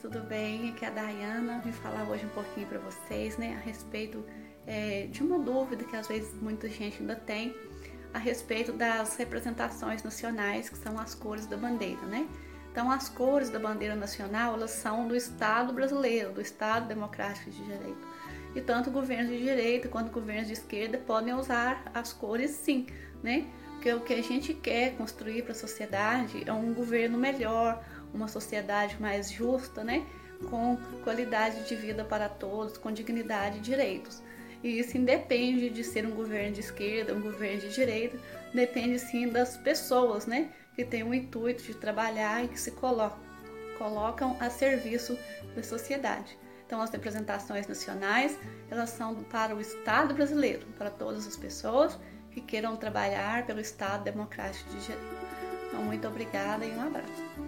tudo bem? Aqui é a Dayana, vim falar hoje um pouquinho para vocês, né, a respeito é, de uma dúvida que às vezes muita gente ainda tem a respeito das representações nacionais, que são as cores da bandeira, né? Então, as cores da bandeira nacional, elas são do Estado brasileiro, do Estado democrático de direito. E tanto governos de direita quanto governos de esquerda podem usar as cores sim, né? Porque o que a gente quer construir para a sociedade é um governo melhor, uma sociedade mais justa, né? com qualidade de vida para todos, com dignidade e direitos. E isso independe de ser um governo de esquerda, um governo de direita, depende sim das pessoas, né, que têm o intuito de trabalhar e que se colocam, a serviço da sociedade. Então, as representações nacionais, elas são para o Estado brasileiro, para todas as pessoas que queiram trabalhar pelo Estado democrático de direito. Então, muito obrigada e um abraço.